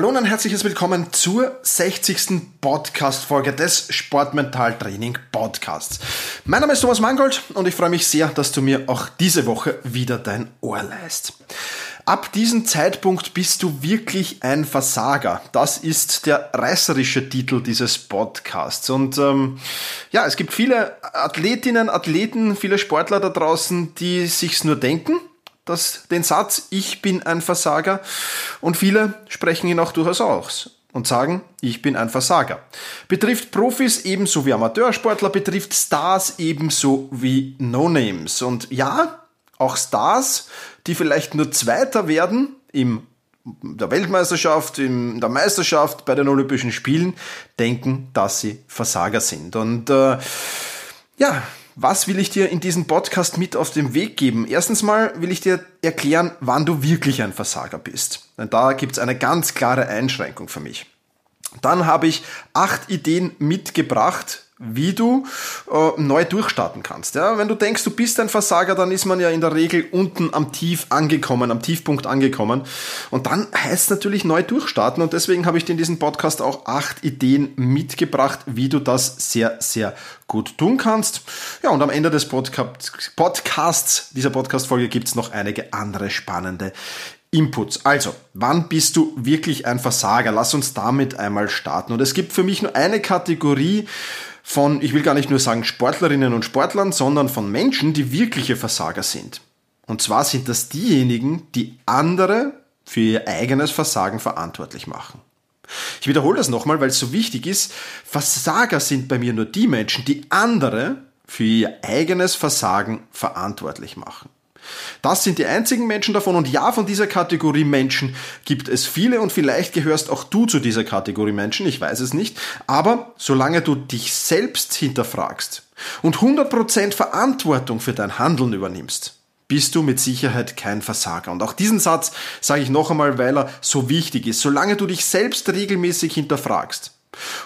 Hallo und ein herzliches Willkommen zur 60. Podcast-Folge des Sportmental Training Podcasts. Mein Name ist Thomas Mangold und ich freue mich sehr, dass du mir auch diese Woche wieder dein Ohr leist. Ab diesem Zeitpunkt bist du wirklich ein Versager. Das ist der reißerische Titel dieses Podcasts. Und ähm, ja, es gibt viele Athletinnen, Athleten, viele Sportler da draußen, die sich's nur denken das, den Satz, ich bin ein Versager. Und viele sprechen ihn auch durchaus aus und sagen, ich bin ein Versager. Betrifft Profis ebenso wie Amateursportler, betrifft Stars ebenso wie No-Names. Und ja, auch Stars, die vielleicht nur Zweiter werden im der Weltmeisterschaft, in der Meisterschaft, bei den Olympischen Spielen, denken, dass sie Versager sind. Und äh, ja, was will ich dir in diesem Podcast mit auf den Weg geben? Erstens mal will ich dir erklären, wann du wirklich ein Versager bist. Denn da gibt es eine ganz klare Einschränkung für mich. Dann habe ich acht Ideen mitgebracht, wie du äh, neu durchstarten kannst. Ja? Wenn du denkst, du bist ein Versager, dann ist man ja in der Regel unten am Tief angekommen, am Tiefpunkt angekommen. Und dann heißt es natürlich neu durchstarten. Und deswegen habe ich dir in diesem Podcast auch acht Ideen mitgebracht, wie du das sehr, sehr gut tun kannst. Ja, und am Ende des Podcasts, dieser Podcast-Folge gibt es noch einige andere spannende Inputs. Also, wann bist du wirklich ein Versager? Lass uns damit einmal starten. Und es gibt für mich nur eine Kategorie, von, ich will gar nicht nur sagen Sportlerinnen und Sportlern, sondern von Menschen, die wirkliche Versager sind. Und zwar sind das diejenigen, die andere für ihr eigenes Versagen verantwortlich machen. Ich wiederhole das nochmal, weil es so wichtig ist. Versager sind bei mir nur die Menschen, die andere für ihr eigenes Versagen verantwortlich machen. Das sind die einzigen Menschen davon und ja, von dieser Kategorie Menschen gibt es viele und vielleicht gehörst auch du zu dieser Kategorie Menschen, ich weiß es nicht, aber solange du dich selbst hinterfragst und 100% Verantwortung für dein Handeln übernimmst, bist du mit Sicherheit kein Versager. Und auch diesen Satz sage ich noch einmal, weil er so wichtig ist. Solange du dich selbst regelmäßig hinterfragst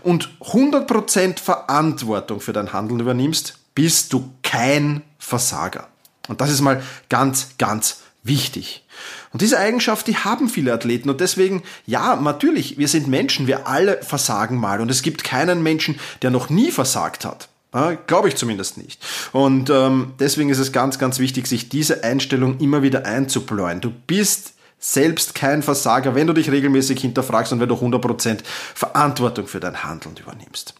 und 100% Verantwortung für dein Handeln übernimmst, bist du kein Versager. Und das ist mal ganz, ganz wichtig. Und diese Eigenschaft, die haben viele Athleten und deswegen, ja, natürlich, wir sind Menschen, wir alle versagen mal und es gibt keinen Menschen, der noch nie versagt hat. Ja, Glaube ich zumindest nicht. Und ähm, deswegen ist es ganz, ganz wichtig, sich diese Einstellung immer wieder einzubläuen. Du bist selbst kein Versager, wenn du dich regelmäßig hinterfragst und wenn du 100% Verantwortung für dein Handeln übernimmst.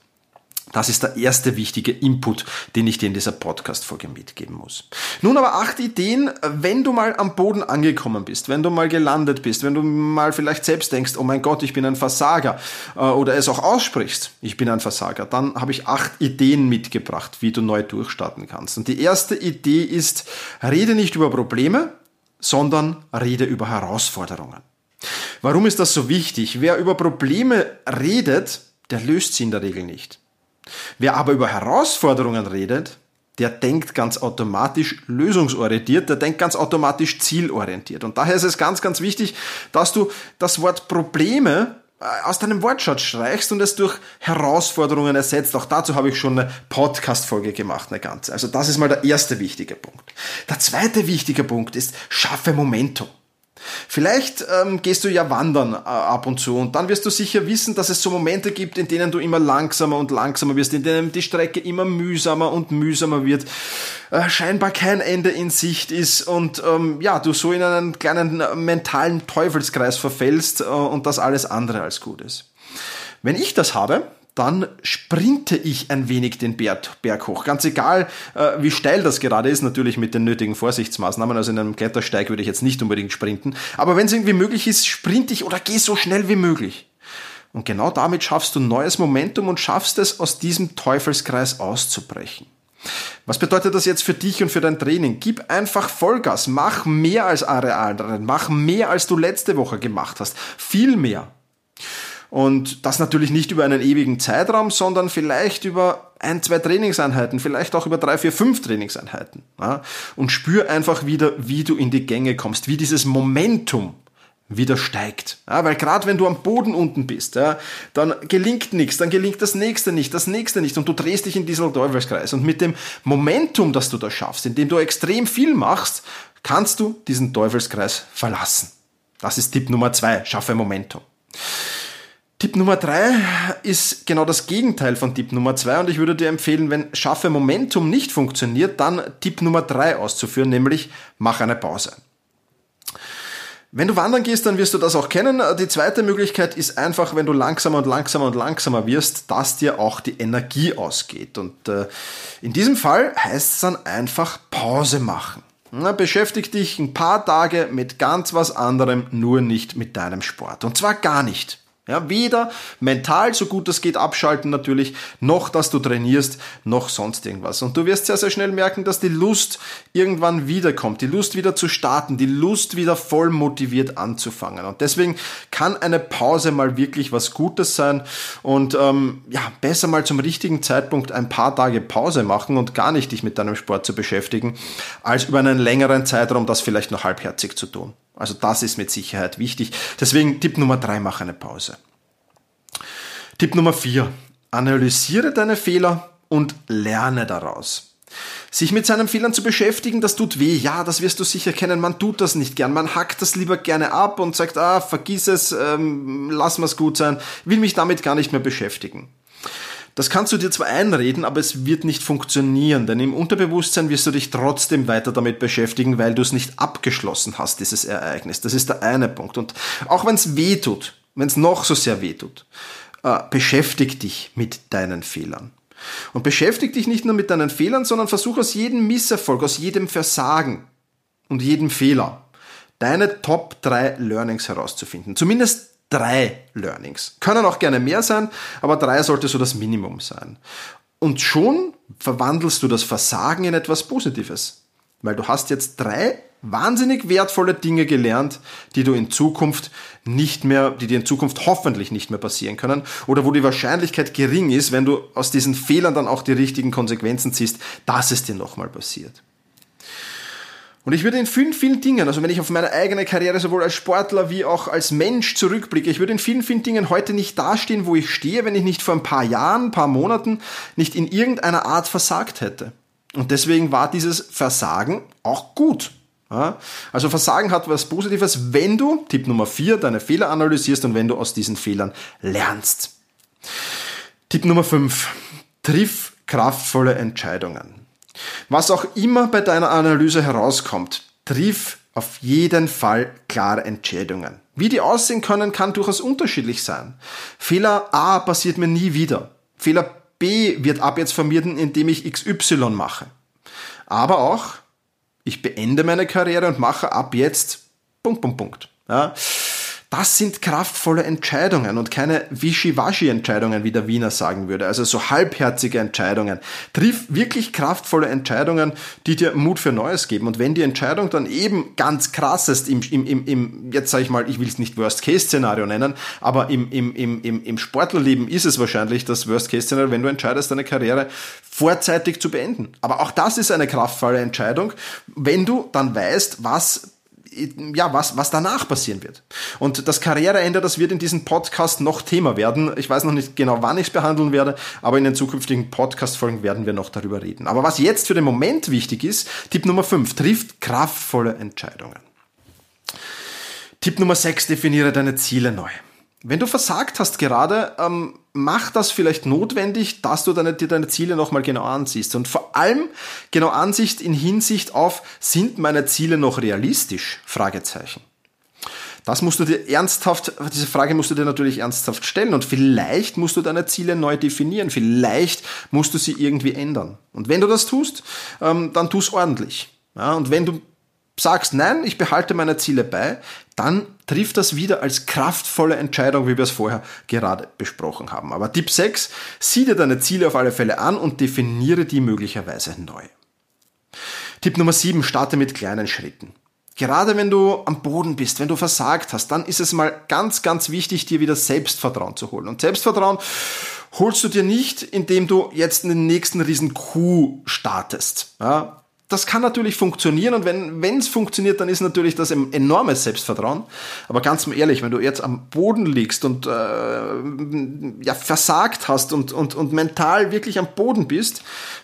Das ist der erste wichtige Input, den ich dir in dieser Podcast-Folge mitgeben muss. Nun aber acht Ideen, wenn du mal am Boden angekommen bist, wenn du mal gelandet bist, wenn du mal vielleicht selbst denkst, oh mein Gott, ich bin ein Versager, äh, oder es auch aussprichst, ich bin ein Versager, dann habe ich acht Ideen mitgebracht, wie du neu durchstarten kannst. Und die erste Idee ist, rede nicht über Probleme, sondern rede über Herausforderungen. Warum ist das so wichtig? Wer über Probleme redet, der löst sie in der Regel nicht. Wer aber über Herausforderungen redet, der denkt ganz automatisch lösungsorientiert, der denkt ganz automatisch zielorientiert. Und daher ist es ganz, ganz wichtig, dass du das Wort Probleme äh, aus deinem Wortschatz streichst und es durch Herausforderungen ersetzt. Auch dazu habe ich schon eine Podcast-Folge gemacht, eine ganze. Also das ist mal der erste wichtige Punkt. Der zweite wichtige Punkt ist, schaffe Momentum. Vielleicht ähm, gehst du ja wandern äh, ab und zu und dann wirst du sicher wissen, dass es so Momente gibt, in denen du immer langsamer und langsamer wirst, in denen die Strecke immer mühsamer und mühsamer wird, äh, scheinbar kein Ende in Sicht ist und ähm, ja, du so in einen kleinen äh, mentalen Teufelskreis verfällst äh, und das alles andere als gut ist. Wenn ich das habe, dann sprinte ich ein wenig den Berg hoch. Ganz egal, äh, wie steil das gerade ist, natürlich mit den nötigen Vorsichtsmaßnahmen. Also in einem Klettersteig würde ich jetzt nicht unbedingt sprinten. Aber wenn es irgendwie möglich ist, sprinte ich oder gehe so schnell wie möglich. Und genau damit schaffst du neues Momentum und schaffst es, aus diesem Teufelskreis auszubrechen. Was bedeutet das jetzt für dich und für dein Training? Gib einfach Vollgas, mach mehr als alle anderen, mach mehr als du letzte Woche gemacht hast, viel mehr. Und das natürlich nicht über einen ewigen Zeitraum, sondern vielleicht über ein, zwei Trainingseinheiten, vielleicht auch über drei, vier, fünf Trainingseinheiten. Ja? Und spür einfach wieder, wie du in die Gänge kommst, wie dieses Momentum wieder steigt. Ja, weil gerade wenn du am Boden unten bist, ja, dann gelingt nichts, dann gelingt das nächste nicht, das nächste nicht und du drehst dich in diesen Teufelskreis. Und mit dem Momentum, das du da schaffst, indem du extrem viel machst, kannst du diesen Teufelskreis verlassen. Das ist Tipp Nummer zwei, schaffe Momentum. Tipp Nummer drei ist genau das Gegenteil von Tipp Nummer zwei und ich würde dir empfehlen, wenn schaffe Momentum nicht funktioniert, dann Tipp Nummer drei auszuführen, nämlich mach eine Pause. Wenn du wandern gehst, dann wirst du das auch kennen. Die zweite Möglichkeit ist einfach, wenn du langsamer und langsamer und langsamer wirst, dass dir auch die Energie ausgeht. Und äh, in diesem Fall heißt es dann einfach Pause machen. Na, beschäftig dich ein paar Tage mit ganz was anderem, nur nicht mit deinem Sport. Und zwar gar nicht. Ja, weder mental so gut es geht abschalten natürlich, noch dass du trainierst, noch sonst irgendwas. Und du wirst sehr, sehr schnell merken, dass die Lust irgendwann wiederkommt, die Lust wieder zu starten, die Lust wieder voll motiviert anzufangen. Und deswegen kann eine Pause mal wirklich was Gutes sein und ähm, ja, besser mal zum richtigen Zeitpunkt ein paar Tage Pause machen und gar nicht dich mit deinem Sport zu beschäftigen, als über einen längeren Zeitraum das vielleicht noch halbherzig zu tun. Also das ist mit Sicherheit wichtig. Deswegen Tipp Nummer drei, mach eine Pause. Tipp Nummer vier, analysiere deine Fehler und lerne daraus. Sich mit seinen Fehlern zu beschäftigen, das tut weh. Ja, das wirst du sicher kennen. Man tut das nicht gern. Man hackt das lieber gerne ab und sagt, ah, vergiss es, ähm, lass mal's gut sein, will mich damit gar nicht mehr beschäftigen. Das kannst du dir zwar einreden, aber es wird nicht funktionieren, denn im Unterbewusstsein wirst du dich trotzdem weiter damit beschäftigen, weil du es nicht abgeschlossen hast, dieses Ereignis. Das ist der eine Punkt. Und auch wenn es weh tut, wenn es noch so sehr weh tut, äh, beschäftig dich mit deinen Fehlern. Und beschäftig dich nicht nur mit deinen Fehlern, sondern versuch aus jedem Misserfolg, aus jedem Versagen und jedem Fehler deine Top 3 Learnings herauszufinden. Zumindest drei Learnings. Können auch gerne mehr sein, aber drei sollte so das Minimum sein. Und schon verwandelst du das Versagen in etwas Positives. Weil du hast jetzt drei wahnsinnig wertvolle Dinge gelernt, die du in Zukunft nicht mehr, die dir in Zukunft hoffentlich nicht mehr passieren können oder wo die Wahrscheinlichkeit gering ist, wenn du aus diesen Fehlern dann auch die richtigen Konsequenzen ziehst, dass es dir nochmal passiert. Und ich würde in vielen, vielen Dingen, also wenn ich auf meine eigene Karriere sowohl als Sportler wie auch als Mensch zurückblicke, ich würde in vielen, vielen Dingen heute nicht dastehen, wo ich stehe, wenn ich nicht vor ein paar Jahren, ein paar Monaten nicht in irgendeiner Art versagt hätte. Und deswegen war dieses Versagen auch gut. Also Versagen hat was Positives, wenn du, Tipp Nummer vier, deine Fehler analysierst und wenn du aus diesen Fehlern lernst. Tipp Nummer fünf: Triff kraftvolle Entscheidungen. Was auch immer bei deiner Analyse herauskommt, triff auf jeden Fall klare Entscheidungen. Wie die aussehen können, kann durchaus unterschiedlich sein. Fehler A passiert mir nie wieder. Fehler B wird ab jetzt vermieden, indem ich XY mache. Aber auch, ich beende meine Karriere und mache ab jetzt Punkt, Punkt, Punkt. Ja. Das sind kraftvolle Entscheidungen und keine Wischiwaschi-Entscheidungen, wie der Wiener sagen würde. Also so halbherzige Entscheidungen. Triff wirklich kraftvolle Entscheidungen, die dir Mut für Neues geben. Und wenn die Entscheidung dann eben ganz krass ist, im, im, im, im jetzt sage ich mal, ich will es nicht Worst-Case-Szenario nennen, aber im, im, im, im, im Sportlerleben ist es wahrscheinlich das Worst-Case-Szenario, wenn du entscheidest, deine Karriere vorzeitig zu beenden. Aber auch das ist eine kraftvolle Entscheidung, wenn du dann weißt, was ja, was, was danach passieren wird. Und das Karriereende, das wird in diesem Podcast noch Thema werden. Ich weiß noch nicht genau, wann ich es behandeln werde, aber in den zukünftigen Podcast-Folgen werden wir noch darüber reden. Aber was jetzt für den Moment wichtig ist, Tipp Nummer 5, trifft kraftvolle Entscheidungen. Tipp Nummer 6, definiere deine Ziele neu. Wenn du versagt hast gerade, ähm, mach das vielleicht notwendig, dass du deine, dir deine Ziele nochmal genau ansiehst. Und vor allem genau Ansicht in Hinsicht auf, sind meine Ziele noch realistisch? Fragezeichen. Das musst du dir ernsthaft, diese Frage musst du dir natürlich ernsthaft stellen und vielleicht musst du deine Ziele neu definieren, vielleicht musst du sie irgendwie ändern. Und wenn du das tust, ähm, dann tu es ordentlich. Ja, und wenn du sagst, nein, ich behalte meine Ziele bei, dann trifft das wieder als kraftvolle Entscheidung, wie wir es vorher gerade besprochen haben. Aber Tipp 6, sieh dir deine Ziele auf alle Fälle an und definiere die möglicherweise neu. Tipp Nummer 7, starte mit kleinen Schritten. Gerade wenn du am Boden bist, wenn du versagt hast, dann ist es mal ganz, ganz wichtig, dir wieder Selbstvertrauen zu holen. Und Selbstvertrauen holst du dir nicht, indem du jetzt einen nächsten riesen Coup startest. Ja, das kann natürlich funktionieren und wenn es funktioniert, dann ist natürlich das ein enormes Selbstvertrauen. Aber ganz ehrlich, wenn du jetzt am Boden liegst und äh, ja, versagt hast und, und, und mental wirklich am Boden bist,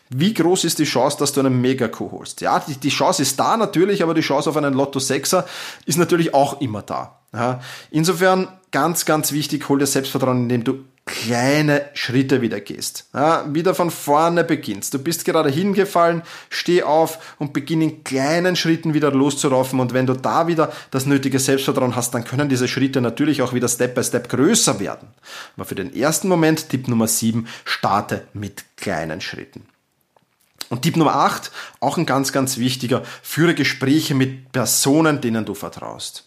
wie groß ist die Chance, dass du einen Mega-Coup holst? Ja, die, die Chance ist da natürlich, aber die Chance auf einen Lotto 6er ist natürlich auch immer da. Ja, insofern ganz, ganz wichtig, hol dir Selbstvertrauen, indem du kleine Schritte wieder gehst. Ja, wieder von vorne beginnst. Du bist gerade hingefallen, steh auf und beginn in kleinen Schritten wieder loszuraufen. Und wenn du da wieder das nötige Selbstvertrauen hast, dann können diese Schritte natürlich auch wieder Step by Step größer werden. Aber für den ersten Moment, Tipp Nummer 7, starte mit kleinen Schritten. Und Tipp Nummer 8, auch ein ganz, ganz wichtiger, führe Gespräche mit Personen, denen du vertraust.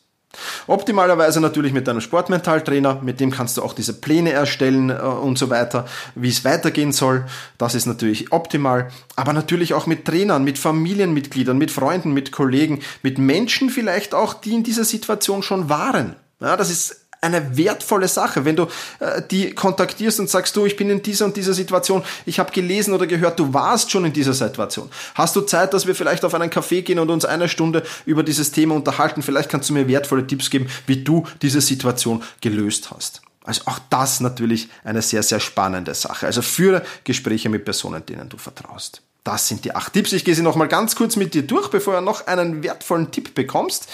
Optimalerweise natürlich mit deinem Sportmentaltrainer, mit dem kannst du auch diese Pläne erstellen äh, und so weiter, wie es weitergehen soll. Das ist natürlich optimal. Aber natürlich auch mit Trainern, mit Familienmitgliedern, mit Freunden, mit Kollegen, mit Menschen vielleicht auch, die in dieser Situation schon waren. Ja, das ist eine wertvolle Sache, wenn du äh, die kontaktierst und sagst, du, ich bin in dieser und dieser Situation, ich habe gelesen oder gehört, du warst schon in dieser Situation. Hast du Zeit, dass wir vielleicht auf einen Café gehen und uns eine Stunde über dieses Thema unterhalten? Vielleicht kannst du mir wertvolle Tipps geben, wie du diese Situation gelöst hast. Also auch das natürlich eine sehr, sehr spannende Sache. Also führe Gespräche mit Personen, denen du vertraust. Das sind die acht Tipps. Ich gehe sie nochmal ganz kurz mit dir durch, bevor du noch einen wertvollen Tipp bekommst.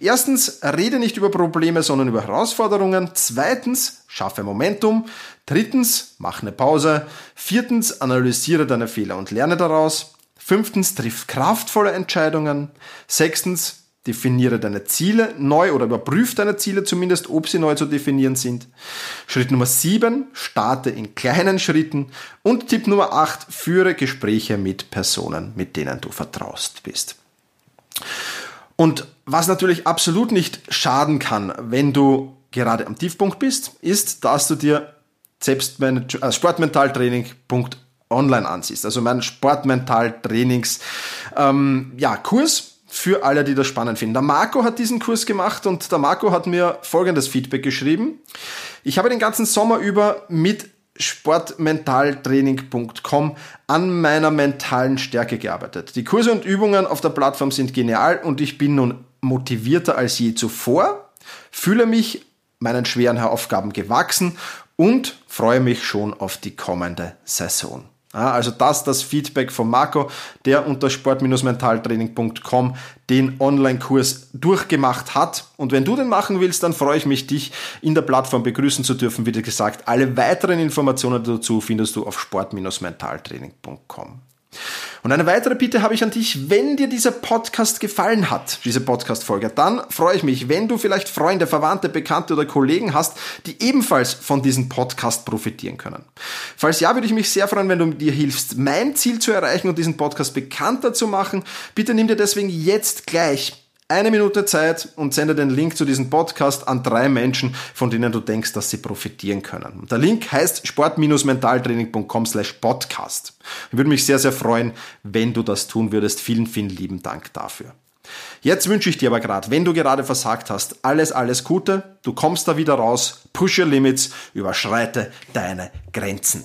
Erstens, rede nicht über Probleme, sondern über Herausforderungen. Zweitens, schaffe Momentum. Drittens, mach eine Pause. Viertens, analysiere deine Fehler und lerne daraus. Fünftens, triff kraftvolle Entscheidungen. Sechstens, Definiere deine Ziele neu oder überprüf deine Ziele zumindest, ob sie neu zu definieren sind. Schritt Nummer 7, starte in kleinen Schritten. Und Tipp Nummer 8, führe Gespräche mit Personen, mit denen du vertraust bist. Und was natürlich absolut nicht schaden kann, wenn du gerade am Tiefpunkt bist, ist, dass du dir äh, Sportmentaltraining.online ansiehst. Also mein Sportmentaltrainings ähm, ja, für alle, die das spannend finden. Der Marco hat diesen Kurs gemacht und der Marco hat mir folgendes Feedback geschrieben. Ich habe den ganzen Sommer über mit sportmentaltraining.com an meiner mentalen Stärke gearbeitet. Die Kurse und Übungen auf der Plattform sind genial und ich bin nun motivierter als je zuvor, fühle mich meinen schweren Aufgaben gewachsen und freue mich schon auf die kommende Saison. Also das, das Feedback von Marco, der unter sport-mentaltraining.com den Online-Kurs durchgemacht hat. Und wenn du den machen willst, dann freue ich mich, dich in der Plattform begrüßen zu dürfen. Wie gesagt, alle weiteren Informationen dazu findest du auf sport-mentaltraining.com. Und eine weitere Bitte habe ich an dich, wenn dir dieser Podcast gefallen hat, diese Podcast-Folge, dann freue ich mich, wenn du vielleicht Freunde, Verwandte, Bekannte oder Kollegen hast, die ebenfalls von diesem Podcast profitieren können. Falls ja, würde ich mich sehr freuen, wenn du dir hilfst, mein Ziel zu erreichen und diesen Podcast bekannter zu machen. Bitte nimm dir deswegen jetzt gleich eine Minute Zeit und sende den Link zu diesem Podcast an drei Menschen, von denen du denkst, dass sie profitieren können. Der Link heißt sport-mentaltraining.com slash podcast. Ich würde mich sehr, sehr freuen, wenn du das tun würdest. Vielen, vielen lieben Dank dafür. Jetzt wünsche ich dir aber gerade, wenn du gerade versagt hast, alles, alles Gute. Du kommst da wieder raus, push your limits, überschreite deine Grenzen.